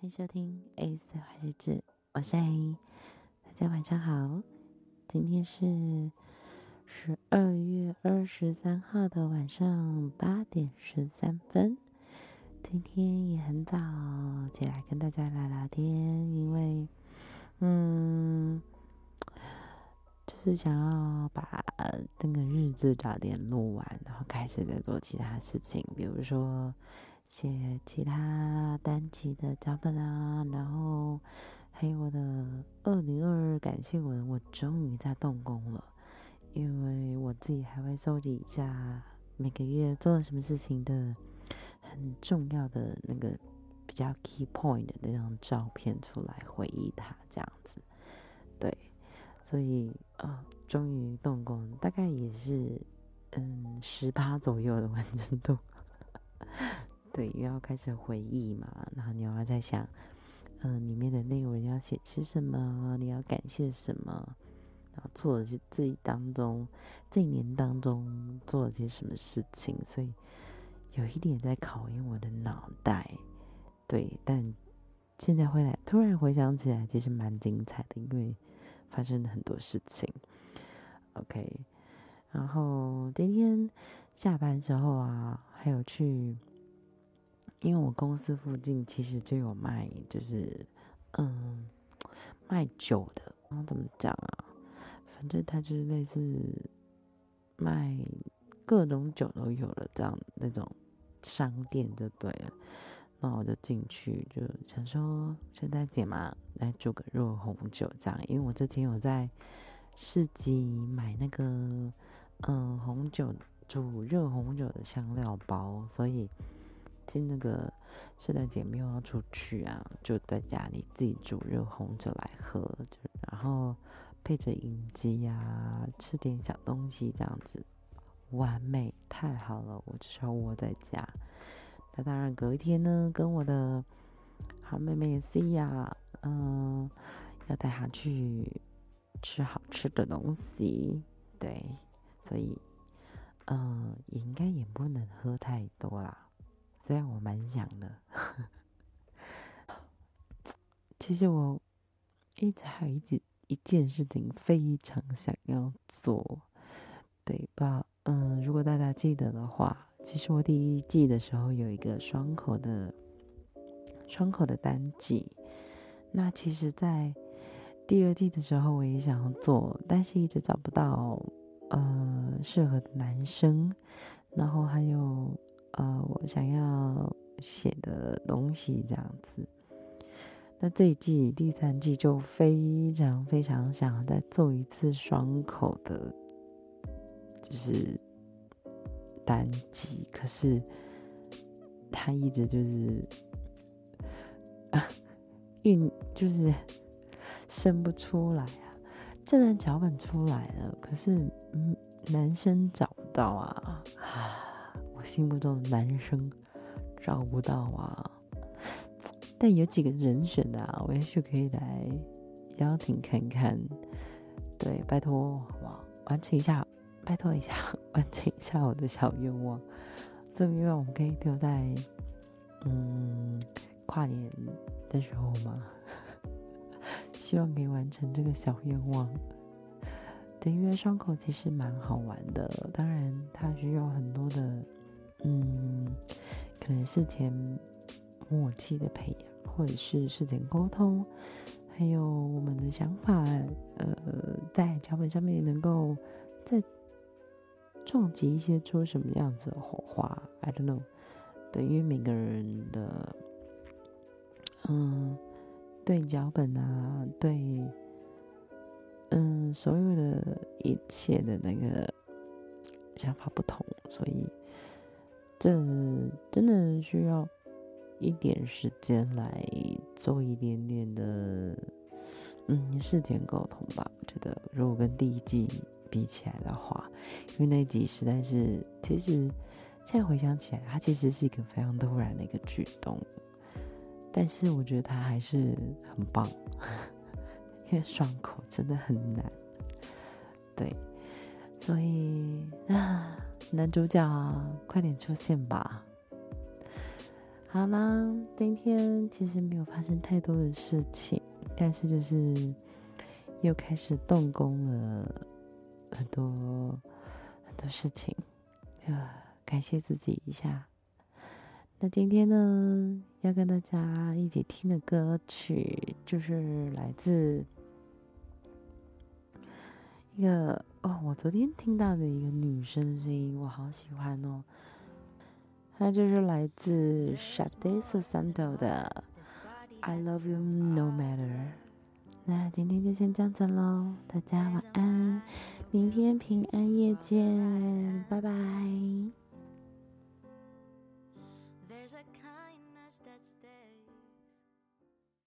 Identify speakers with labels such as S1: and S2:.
S1: 欢迎收听 A 的坏日子，我是 A，大家晚上好。今天是十二月二十三号的晚上八点十三分。今天也很早起来跟大家聊聊天，因为嗯，就是想要把那个日子早点录完，然后开始再做其他事情，比如说。写其他单集的脚本啊，然后还有我的二零二二感谢文，我终于在动工了。因为我自己还会收集一下每个月做了什么事情的很重要的那个比较 key point 的那张照片出来回忆它，这样子。对，所以啊，终于动工，大概也是嗯十八左右的完成度。对，又要开始回忆嘛，然后你要在想，嗯、里面的内容要写些什么，你要感谢什么，然后做了些自己当中这一年当中做了些什么事情，所以有一点在考验我的脑袋。对，但现在回来突然回想起来，其实蛮精彩的，因为发生了很多事情。OK，然后今天下班之后啊，还有去。因为我公司附近其实就有卖，就是嗯卖酒的，然后怎么讲啊？反正它就是类似卖各种酒都有了这样那种商店就对了。那我就进去，就想说圣诞节嘛，来煮个热红酒这样。因为我之前有在市集买那个嗯红酒煮热红酒的香料包，所以。今那个圣诞节没有要出去啊，就在家里自己煮热红酒来喝，就然后配着饮鸡呀，吃点小东西，这样子完美，太好了！我就是要窝在家。那当然，隔一天呢，跟我的好妹妹 C 呀，嗯，要带她去吃好吃的东西，对，所以嗯，应该也不能喝太多啦。虽然我蛮想的，其实我一直还有一件一件事情非常想要做，对吧？嗯，如果大家记得的话，其实我第一季的时候有一个双口的双口的单集，那其实，在第二季的时候我也想要做，但是一直找不到呃适合的男生，然后还有。呃，我想要写的东西这样子，那这一季第三季就非常非常想再做一次双口的，就是单集，可是他一直就是，运就是生不出来啊，这段脚本出来了，可是嗯，男生找不到啊。我心目中的男生找不到啊，但有几个人选的啊，我也许可以来邀请看看。对，拜托，完成一下，拜托一下，完成一下我的小愿望。这个愿望我们可以丢在嗯跨年的时候吗？希望可以完成这个小愿望。对，因为伤口其实蛮好玩的，当然它需要很多的。嗯，可能事前默契的培养，或者是事前沟通，还有我们的想法，呃，在脚本上面能够再撞击一些出什么样子的火花，I don't know。对，因为每个人的，嗯，对脚本啊，对，嗯，所有的一切的那个想法不同，所以。这真的需要一点时间来做一点点的，嗯，事前沟通吧。我觉得，如果跟第一季比起来的话，因为那集实在是，其实现在回想起来，它其实是一个非常突然的一个举动，但是我觉得它还是很棒，因为爽口真的很难，对，所以啊。男主角，快点出现吧！好啦，今天其实没有发生太多的事情，但是就是又开始动工了很多很多事情，就感谢自己一下。那今天呢，要跟大家一起听的歌曲就是来自一个哦，我昨天听到的一个女生的声音，我好喜欢哦。她就是来自 Sade Susanto 的 I Love You No Matter。那今天就先这样子喽，大家晚安，明天平安夜见，拜拜。